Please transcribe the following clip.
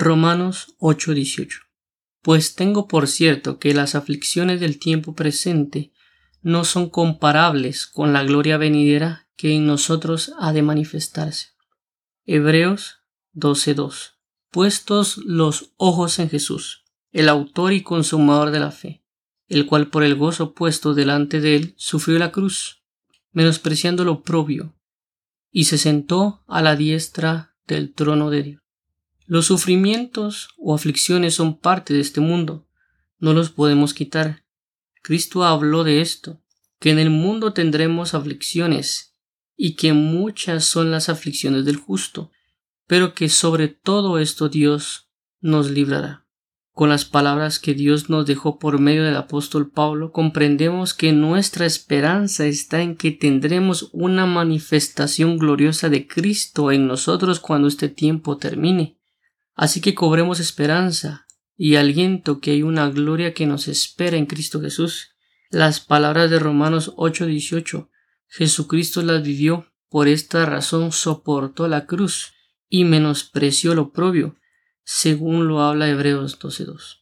Romanos 8:18 Pues tengo por cierto que las aflicciones del tiempo presente no son comparables con la gloria venidera que en nosotros ha de manifestarse. Hebreos 12:2 Puestos los ojos en Jesús, el autor y consumador de la fe, el cual por el gozo puesto delante de él sufrió la cruz, menospreciando lo propio, y se sentó a la diestra del trono de Dios. Los sufrimientos o aflicciones son parte de este mundo, no los podemos quitar. Cristo habló de esto, que en el mundo tendremos aflicciones, y que muchas son las aflicciones del justo, pero que sobre todo esto Dios nos librará. Con las palabras que Dios nos dejó por medio del apóstol Pablo, comprendemos que nuestra esperanza está en que tendremos una manifestación gloriosa de Cristo en nosotros cuando este tiempo termine. Así que cobremos esperanza y aliento que hay una gloria que nos espera en Cristo Jesús. Las palabras de Romanos 8:18 Jesucristo las vivió, por esta razón soportó la cruz y menospreció lo propio según lo habla Hebreos 12.2.